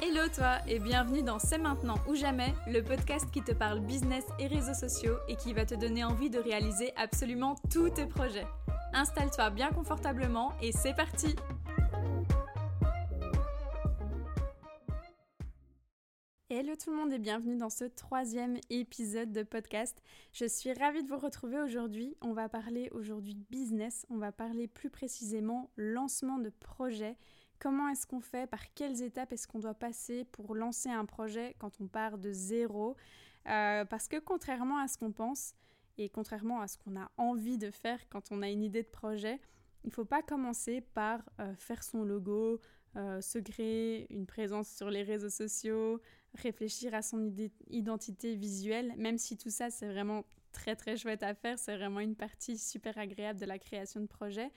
Hello toi et bienvenue dans C'est maintenant ou jamais, le podcast qui te parle business et réseaux sociaux et qui va te donner envie de réaliser absolument tous tes projets. Installe-toi bien confortablement et c'est parti Hello tout le monde et bienvenue dans ce troisième épisode de podcast. Je suis ravie de vous retrouver aujourd'hui. On va parler aujourd'hui business, on va parler plus précisément lancement de projet. Comment est-ce qu'on fait? Par quelles étapes est-ce qu'on doit passer pour lancer un projet quand on part de zéro? Euh, Parce que contrairement à ce qu'on pense et contrairement à ce qu'on a envie de faire quand on a une idée de projet, il ne faut pas commencer par euh, faire son logo, euh, se créer une présence sur les réseaux sociaux, réfléchir à son identité visuelle, même si tout ça c'est vraiment très très chouette à faire, c'est vraiment une partie super agréable de la création de projet,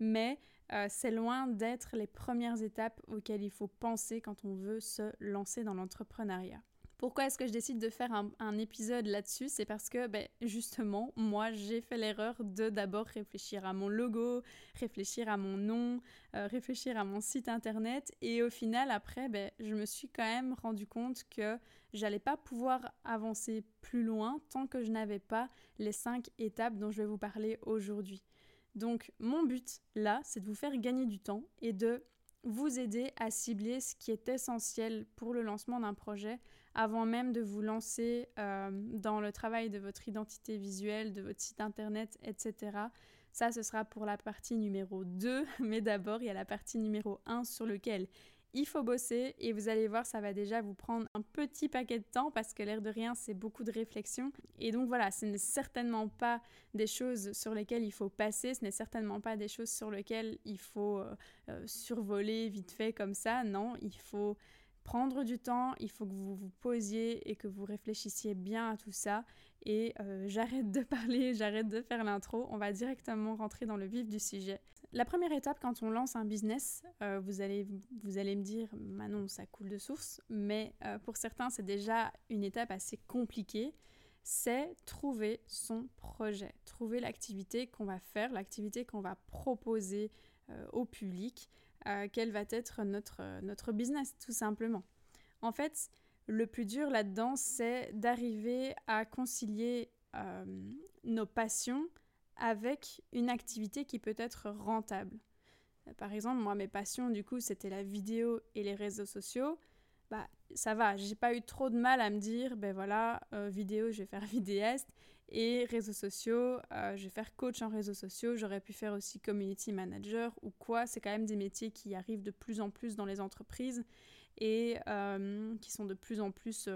mais euh, c'est loin d'être les premières étapes auxquelles il faut penser quand on veut se lancer dans l'entrepreneuriat. Pourquoi est-ce que je décide de faire un, épisode là-dessus C'est parce que ben, justement, moi, j'ai fait l'erreur de d'abord réfléchir à mon logo, réfléchir à mon nom, euh, réfléchir à mon site internet. Et au final, après, ben, je me suis quand même rendu compte que j'allais pas pouvoir avancer plus loin tant que je n'avais pas les cinq étapes dont je vais vous parler aujourd'hui. Donc, mon but là, c'est de vous faire gagner du temps et de vous aider à cibler ce qui est essentiel pour le lancement d'un projet avant même de vous lancer euh, dans le travail de votre identité visuelle, de votre site internet, etc. Ça, ce sera pour la partie numéro 2, mais d'abord, il y a la partie numéro 1 sur lequel il faut bosser et vous allez voir, ça va déjà vous prendre un petit paquet de temps parce que l'air de rien, c'est beaucoup de réflexion. Et donc voilà, ce n'est certainement pas des choses sur lesquelles il faut passer, ce n'est certainement pas des choses sur lesquelles il faut euh, euh, survoler vite fait comme ça. Non, il faut prendre du temps, il faut que vous vous posiez et que vous réfléchissiez bien à tout ça. Et euh, j'arrête de parler, j'arrête de faire l'intro, on va directement rentrer dans le vif du sujet. La première étape quand on lance un business, euh, vous, allez, vous allez me dire, Manon, ça coule de source, mais euh, pour certains c'est déjà une étape assez compliquée, c'est trouver son projet, trouver l'activité qu'on va faire, l'activité qu'on va proposer au public quel va être notre, notre business, tout simplement. En fait, le plus dur là-dedans, c'est d'arriver à concilier euh, nos passions avec une activité qui peut être rentable. Par exemple, moi, mes passions, du coup, c'était la vidéo et les réseaux sociaux bah, ça va, j'ai pas eu trop de mal à me dire, ben voilà, euh, vidéo, je vais faire vidéaste, et réseaux sociaux, euh, je vais faire coach en réseaux sociaux, j'aurais pu faire aussi community manager ou quoi, c'est quand même des métiers qui arrivent de plus en plus dans les entreprises et euh, qui sont de plus en plus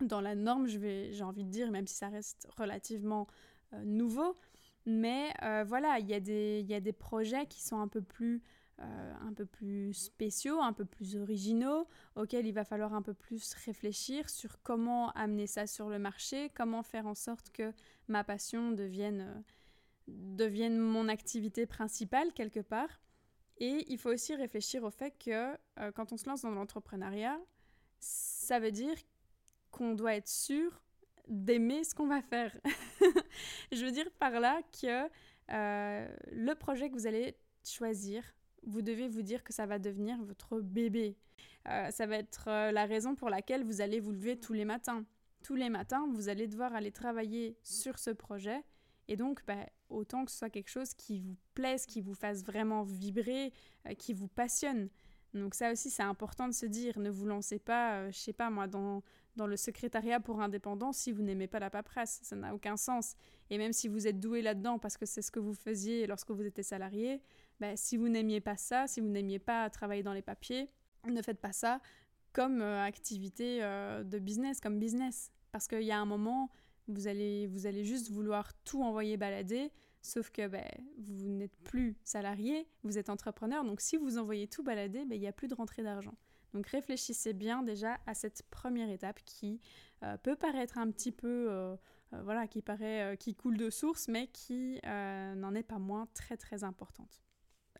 dans la norme, j'ai envie de dire, même si ça reste relativement nouveau. Mais voilà, il y, y, a des projets qui sont un peu plus euh, un peu plus spéciaux, un peu plus originaux, auxquels il va falloir un peu plus réfléchir sur comment amener ça sur le marché, comment faire en sorte que ma passion devienne, euh, devienne mon activité principale quelque part. Et il faut aussi réfléchir au fait que euh, quand on se lance dans l'entrepreneuriat, ça veut dire qu'on doit être sûr d'aimer ce qu'on va faire. Je veux dire par là que le projet que vous allez choisir vous devez vous dire que ça va devenir votre bébé. Euh, ça va être euh, la raison pour laquelle vous allez vous lever tous les matins. Tous les matins, vous allez devoir aller travailler sur ce projet. Et donc, bah, autant que ce soit quelque chose qui vous plaise, qui vous fasse vraiment vibrer, euh, qui vous passionne. Donc ça aussi, c'est important de se dire, ne vous lancez pas, euh, je sais pas moi, dans, dans le secrétariat pour indépendants si vous n'aimez pas la paperasse. Ça n'a aucun sens. Et même si vous êtes doué là-dedans parce que c'est ce que vous faisiez lorsque vous étiez salarié, ben, si vous n'aimiez pas ça, si vous n'aimiez pas travailler dans les papiers, ne faites pas ça comme euh, activité euh, de business, comme business. Parce qu'il y a un moment, vous allez, vous allez juste vouloir tout envoyer balader Sauf que ben, vous n'êtes plus salarié, vous êtes entrepreneur, donc si vous envoyez tout balader, ben, il n'y a plus de rentrée d'argent. Donc réfléchissez bien déjà à cette première étape qui euh, peut paraître un petit peu, voilà, qui paraît, qui coule de source, mais qui n'en est pas moins très très importante.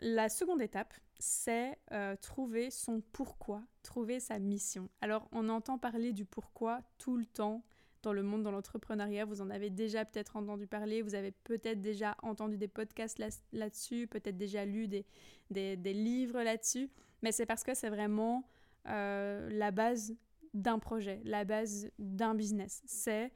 La seconde étape, c'est trouver son pourquoi, trouver sa mission. Alors on entend parler du pourquoi tout le temps, dans le monde, dans l'entrepreneuriat, vous en avez déjà peut-être entendu parler, vous avez peut-être déjà entendu des podcasts là-dessus, peut-être déjà lu des, des, livres là-dessus, mais c'est parce que c'est vraiment euh, la base d'un projet, la base d'un business. C'est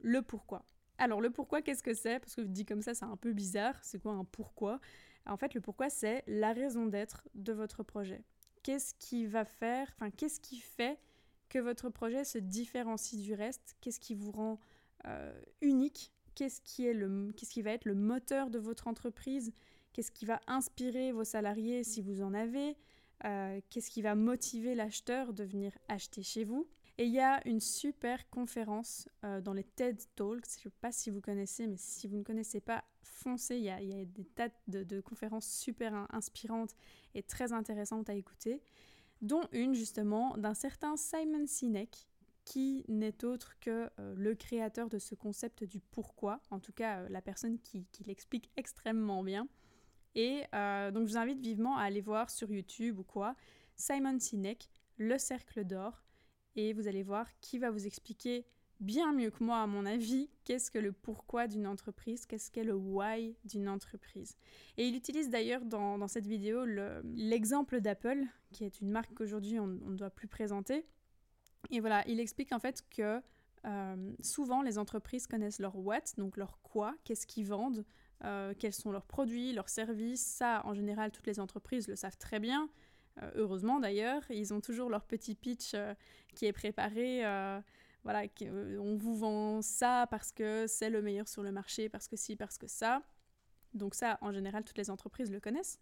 le pourquoi. Alors le pourquoi, qu'est-ce que c'est? Parce que dit comme ça, c'est un peu bizarre. C'est quoi un pourquoi? En fait, le pourquoi, c'est la raison d'être de votre projet. Qu'est-ce qui va faire, enfin, qu'est-ce qui fait que votre projet se différencie du reste? Qu'est-ce qui vous rend euh, unique? Qu'est-ce qui, va être le moteur de votre entreprise? Qu'est-ce qui va inspirer vos salariés si vous en avez? Euh, Qu'est-ce qui va motiver l'acheteur de venir acheter chez vous? Et il y a une super conférence euh, dans les TED Talks, je ne sais pas si vous connaissez, mais si vous ne connaissez pas, foncez, il y a, des tas de, conférences super inspirantes et très intéressantes à écouter, dont une justement d'un certain Simon Sinek, qui n'est autre que euh, le créateur de ce concept du pourquoi, en tout cas euh, la personne qui, qui l'explique extrêmement bien. Et donc je vous invite vivement à aller voir sur YouTube ou quoi, Simon Sinek, Le Cercle d'Or, et vous allez voir qui va vous expliquer bien mieux que moi, à mon avis, qu'est-ce que le pourquoi d'une entreprise, qu'est-ce qu'est le why d'une entreprise. Et il utilise d'ailleurs dans, cette vidéo l'exemple d'Apple, qui est une marque qu'aujourd'hui on ne doit plus présenter. Et voilà, il explique en fait que euh, souvent les entreprises connaissent leur what, donc leur quoi, qu'est-ce qu'ils vendent, euh, quels sont leurs produits, leurs services. Ça, en général, toutes les entreprises le savent très bien. Euh, heureusement d'ailleurs, ils ont toujours leur petit pitch euh, qui est préparé. Euh, voilà, on vous vend ça parce que c'est le meilleur sur le marché, parce que si, parce que ça. Donc ça, en général, toutes les entreprises le connaissent.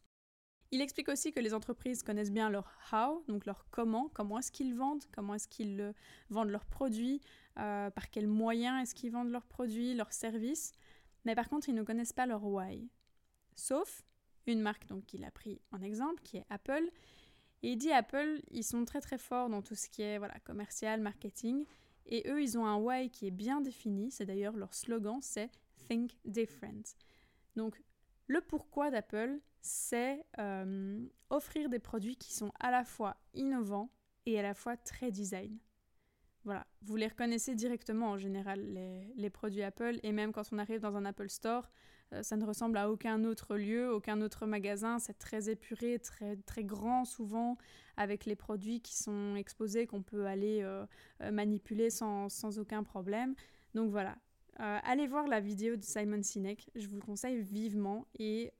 Il explique aussi que les entreprises connaissent bien leur how, donc leur comment, comment est-ce qu'ils vendent, comment est-ce qu'ils vendent leurs produits, par quels moyens est-ce qu'ils vendent leurs produits, leurs services. Mais par contre, ils ne connaissent pas leur why. Sauf une marque qu'il a pris en exemple, qui est Apple, et il dit Apple, ils sont très très forts dans tout ce qui est voilà, commercial, marketing. Et eux, ils ont un why qui est bien défini. C'est d'ailleurs leur slogan, c'est Think Different. Donc, le pourquoi d'Apple, c'est euh, offrir des produits qui sont à la fois innovants et à la fois très design. Voilà, vous les reconnaissez directement en général, les, les produits Apple, et même quand on arrive dans un Apple Store, euh, ça ne ressemble à aucun autre lieu, aucun autre magasin. C'est très épuré, très, très grand souvent, avec les produits qui sont exposés, qu'on peut aller euh, euh, manipuler sans, sans, aucun problème. Donc voilà. allez voir la vidéo de Simon Sinek, je vous le conseille vivement et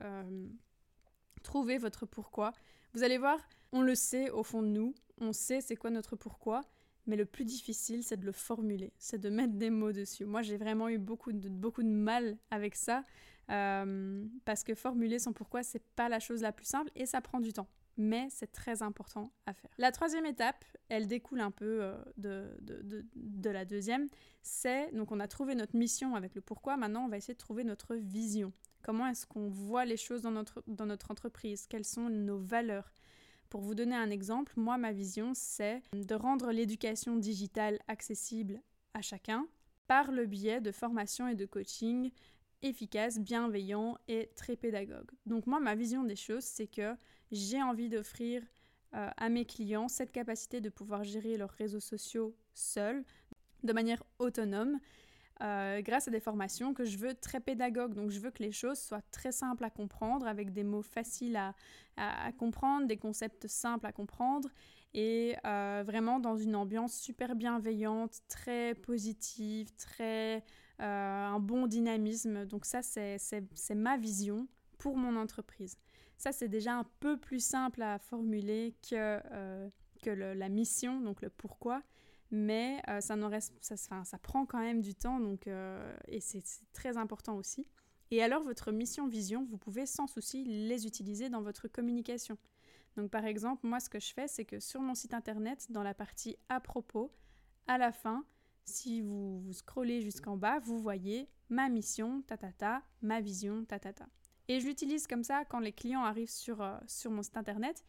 trouvez votre pourquoi. Vous allez voir, on le sait au fond de nous, on sait c'est quoi notre pourquoi, mais le plus difficile, c'est de le formuler, c'est de mettre des mots dessus. Moi, j'ai vraiment eu beaucoup de, beaucoup de mal avec ça. Euh, parce que formuler son pourquoi, c'est pas la chose la plus simple et ça prend du temps. Mais c'est très important à faire. La troisième étape, elle découle un peu euh, de, de, de, la deuxième. C'est, donc on a trouvé notre mission avec le pourquoi, maintenant on va essayer de trouver notre vision. Comment est-ce qu'on voit les choses dans notre, dans notre entreprise? Quelles sont nos valeurs? Pour vous donner un exemple, moi ma vision c'est de rendre l'éducation digitale accessible à chacun par le biais de formation et de coaching efficace, bienveillant et très pédagogue. Donc moi, ma vision des choses, c'est que j'ai envie d'offrir euh, à mes clients cette capacité de pouvoir gérer leurs réseaux sociaux seuls, de manière autonome, euh, grâce à des formations que je veux très pédagogues. Donc je veux que les choses soient très simples à comprendre, avec des mots faciles à, comprendre, des concepts simples à comprendre, et euh, vraiment dans une ambiance super bienveillante, très positive, très euh, un bon dynamisme. Donc ça, c'est ma vision pour mon entreprise. Ça, c'est déjà un peu plus simple à formuler que, que la mission, donc le pourquoi. Mais euh, ça, reste, ça, ça, prend quand même du temps, donc, et c'est très important aussi. Et alors, votre mission, vision, vous pouvez sans souci les utiliser dans votre communication. Donc, par exemple, moi, ce que je fais, c'est que sur mon site internet, dans la partie à propos, à la fin, si vous, vous scrollez jusqu'en bas, vous voyez ma mission, ta ta ta, ma vision, ta ta ta. Et je l'utilise comme ça quand les clients arrivent sur, euh, sur mon site internet.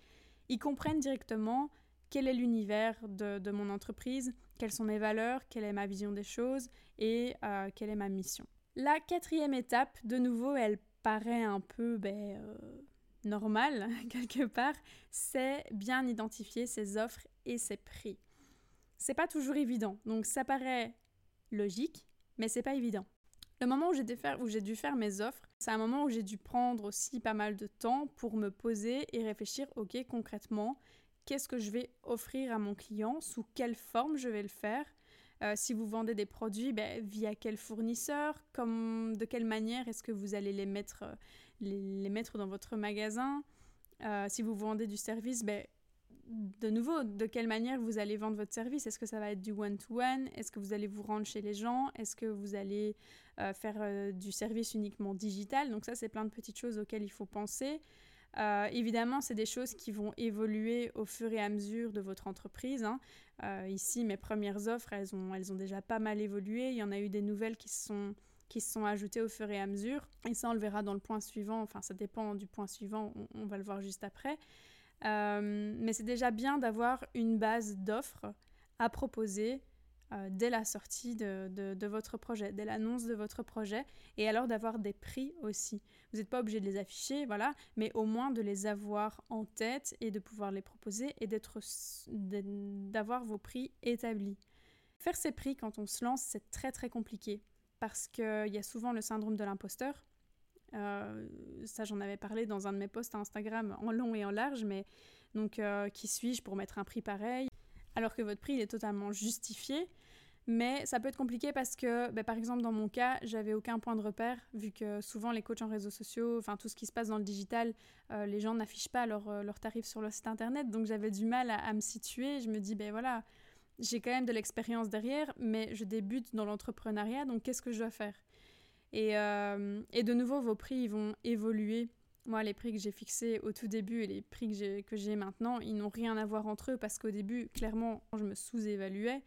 Ils comprennent directement quel est l'univers de, mon entreprise, quelles sont mes valeurs, quelle est ma vision des choses et euh, quelle est ma mission. La quatrième étape, de nouveau, elle paraît un peu ben, euh, normale quelque part, c'est bien identifier ses offres et ses prix c'est pas toujours évident. Donc ça paraît logique, mais c'est pas évident. Le moment où j'ai dû, dû faire mes offres, c'est un moment où j'ai dû prendre aussi pas mal de temps pour me poser et réfléchir, ok, concrètement, qu'est-ce que je vais offrir à mon client, sous quelle forme je vais le faire. Euh, si vous vendez des produits, ben, via quel fournisseur, comme, de quelle manière est-ce que vous allez les mettre, euh, les, mettre dans votre magasin. Euh, si vous vendez du service, ben, de nouveau, de quelle manière vous allez vendre votre service? Est-ce que ça va être du one-to-one? Est-ce que vous allez vous rendre chez les gens? Est-ce que vous allez faire du service uniquement digital? Donc ça, c'est plein de petites choses auxquelles il faut penser. Euh, évidemment, c'est des choses qui vont évoluer au fur et à mesure de votre entreprise. Hein. ici, mes premières offres, elles ont, elles déjà pas mal évolué. Il y en a eu des nouvelles qui se sont qui se sont ajoutées au fur et à mesure. Et ça, on le verra dans le point suivant. Enfin, ça dépend du point suivant. on va le voir juste après. Euh, mais c'est déjà bien d'avoir une base d'offres à proposer euh, dès la sortie de, de, votre projet, dès l'annonce de votre projet, et alors d'avoir des prix aussi. Vous n'êtes pas obligé de les afficher, voilà, mais au moins de les avoir en tête et de pouvoir les proposer et d'avoir vos prix établis. Faire ces prix quand on se lance, c'est très très compliqué parce qu'il y a souvent le syndrome de l'imposteur. Euh, ça, j'en avais parlé dans un de mes posts Instagram en long et en large, mais donc euh, qui suis-je pour mettre un prix pareil? Alors que votre prix est totalement justifié. Mais ça peut être compliqué parce que, bah, par exemple, dans mon cas, j'avais aucun point de repère, vu que souvent les coachs en réseaux sociaux, enfin tout ce qui se passe dans le digital, euh, les gens n'affichent pas leurs tarifs sur le site internet. Donc j'avais du mal à, me situer. Je me dis, ben voilà, j'ai quand même de l'expérience derrière, mais je débute dans l'entrepreneuriat, donc qu'est-ce que je dois faire? Euh, et, de nouveau, vos prix vont évoluer. Moi, les prix que j'ai fixés au tout début et les prix que j'ai maintenant, ils n'ont rien à voir entre eux parce qu'au début, clairement, je me sous-évaluais.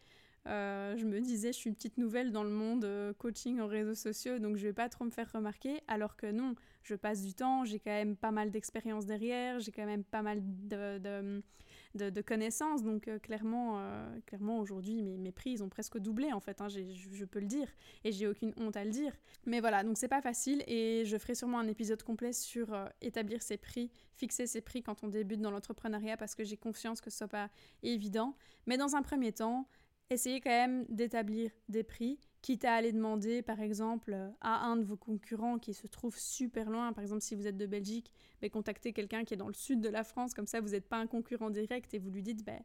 Euh, je me disais, je suis une petite nouvelle dans le monde euh, coaching en réseaux sociaux, donc je vais pas trop me faire remarquer. Alors que non, je passe du temps, j'ai quand même pas mal d'expérience derrière, j'ai quand même pas mal de, connaissances. Donc euh, clairement, clairement aujourd'hui, mes, prix, ils ont presque doublé en fait, hein, je peux le dire. Et j'ai aucune honte à le dire. Mais voilà, donc c'est pas facile et je ferai sûrement un épisode complet sur établir ses prix, fixer ses prix quand on débute dans l'entrepreneuriat parce que j'ai confiance que ce soit pas évident. Mais dans un premier temps, essayez quand même d'établir des prix quitte à aller demander par exemple à un de vos concurrents qui se trouve super loin, par exemple si vous êtes de Belgique, mais contactez quelqu'un qui est dans le sud de la France, comme ça vous n'êtes pas un concurrent direct et vous lui dites ben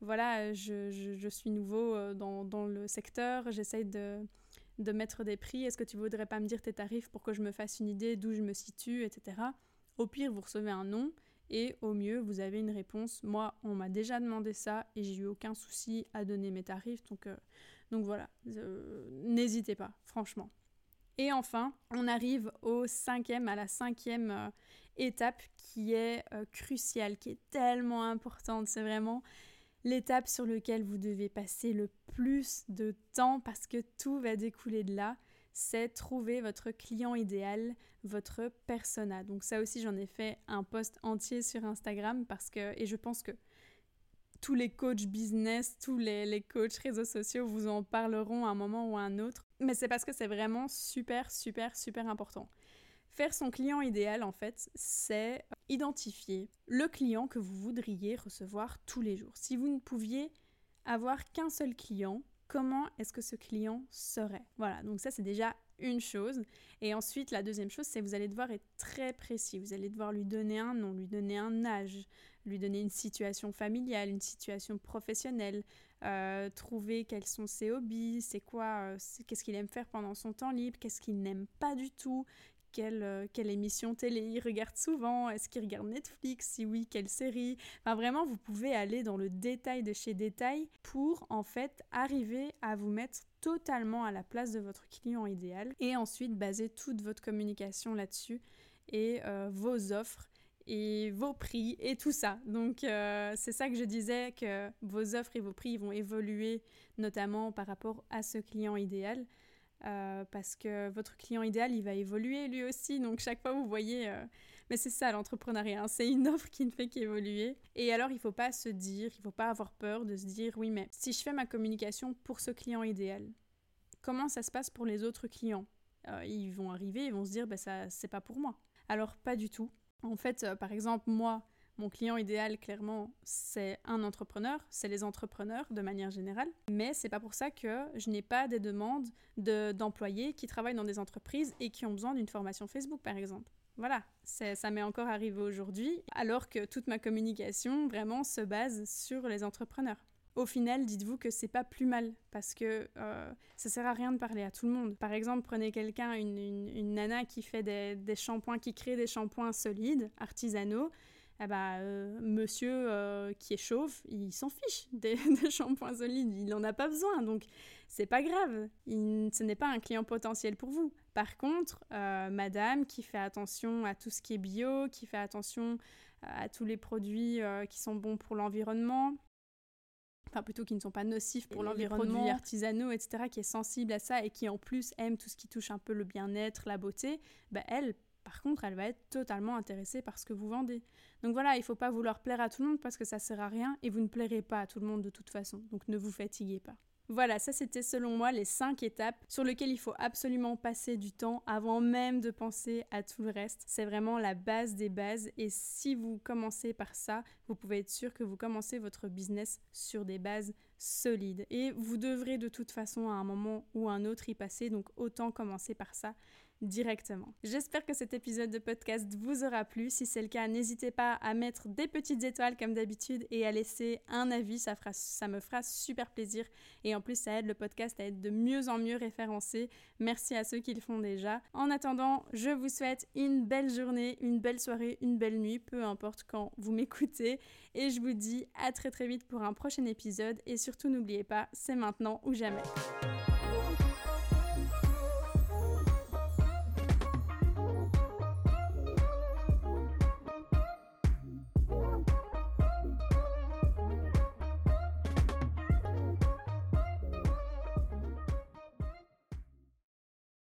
voilà, je, je, suis nouveau euh, dans, dans le secteur, j'essaye de, de mettre des prix, est-ce que tu voudrais pas me dire tes tarifs pour que je me fasse une idée d'où je me situe, etc. Au pire, vous recevez un nom et au mieux, vous avez une réponse. Moi, on m'a déjà demandé ça et j'ai eu aucun souci à donner mes tarifs, donc euh, donc voilà, n'hésitez pas, franchement. Et enfin, on arrive au cinquième, à la cinquième euh, étape qui est euh, cruciale, qui est tellement importante. C'est vraiment l'étape sur laquelle vous devez passer le plus de temps parce que tout va découler de là. C'est trouver votre client idéal, votre persona. Donc ça aussi, j'en ai fait un post entier sur Instagram parce que, et je pense que tous les coachs business, tous les, coachs réseaux sociaux vous en parleront à un moment ou à un autre. Mais c'est parce que c'est vraiment super, super, super important. Faire son client idéal, en fait, c'est identifier le client que vous voudriez recevoir tous les jours. Si vous ne pouviez avoir qu'un seul client, comment est-ce que ce client serait Voilà, donc ça c'est déjà une chose. Et ensuite, la deuxième chose, c'est vous allez devoir être très précis. Vous allez devoir lui donner un nom, lui donner un âge, lui donner une situation familiale, une situation professionnelle, euh, trouver quels sont ses hobbies, c'est quoi, euh, qu'est-ce qu'il aime faire pendant son temps libre, qu'est-ce qu'il n'aime pas du tout, quelle, euh, quelle, émission télé il regarde souvent, est-ce qu'il regarde Netflix, si oui, quelle série. Enfin vraiment, vous pouvez aller dans le détail de chez détail pour en fait arriver à vous mettre totalement à la place de votre client idéal et ensuite baser toute votre communication là-dessus et vos offres et vos prix et tout ça. Donc euh, c'est ça que je disais que vos offres et vos prix vont évoluer notamment par rapport à ce client idéal. Euh, parce que votre client idéal, il va évoluer lui aussi. Donc chaque fois, vous voyez, euh, mais c'est ça l'entrepreneuriat, hein. c'est une offre qui ne fait qu'évoluer. Et alors, il ne faut pas se dire, il ne faut pas avoir peur de se dire, oui, mais si je fais ma communication pour ce client idéal, comment ça se passe pour les autres clients? Ils vont arriver, ils vont se dire, bah, ça, c'est pas pour moi. Alors pas du tout. En fait, euh, par exemple, moi, Mon client idéal, clairement, c'est un entrepreneur, c'est les entrepreneurs de manière générale. Mais c'est pas pour ça que je n'ai pas des demandes d'employés qui travaillent dans des entreprises et qui ont besoin d'une formation Facebook, par exemple. Voilà, ça m'est encore arrivé aujourd'hui, alors que toute ma communication vraiment se base sur les entrepreneurs. Au final, dites-vous que c'est pas plus mal parce que euh, ça sert à rien de parler à tout le monde. Par exemple, prenez quelqu'un, une, nana qui fait des, des shampoings, qui crée des shampoings solides, artisanaux eh ben, euh, monsieur euh, qui est chauve, il s'en fiche des, shampoings solides, il n'en a pas besoin, donc c'est pas grave, ce n'est pas un client potentiel pour vous. Par contre, euh, madame qui fait attention à tout ce qui est bio, qui fait attention à tous les produits qui sont bons pour l'environnement, enfin plutôt qui ne sont pas nocifs pour l'environnement, produits artisanaux, etc., qui est sensible à ça et qui en plus aime tout ce qui touche un peu le bien-être, la beauté, ben elle, par contre, elle va être totalement intéressée par ce que vous vendez. Donc voilà, il ne faut pas vouloir plaire à tout le monde parce que ça sert à rien et vous ne plairez pas à tout le monde de toute façon. Donc ne vous fatiguez pas. Voilà, ça c'était selon moi les 5 étapes sur lesquelles il faut absolument passer du temps avant même de penser à tout le reste. C'est vraiment la base des bases et si vous commencez par ça, vous pouvez être sûr que vous commencez votre business sur des bases solides. Et vous devrez de toute façon à un moment ou un autre y passer, donc autant commencer par ça directement. J'espère que cet épisode de podcast vous aura plu. Si c'est le cas, n'hésitez pas à mettre des petites étoiles comme d'habitude et à laisser un avis, ça, ça me fera super plaisir. Et en plus, ça aide le podcast à être de mieux en mieux référencé. Merci à ceux qui le font déjà. En attendant, je vous souhaite une belle journée, une belle soirée, une belle nuit, peu importe quand vous m'écoutez. Et je vous dis à très très vite pour un prochain épisode. Et surtout, n'oubliez pas, c'est maintenant ou jamais.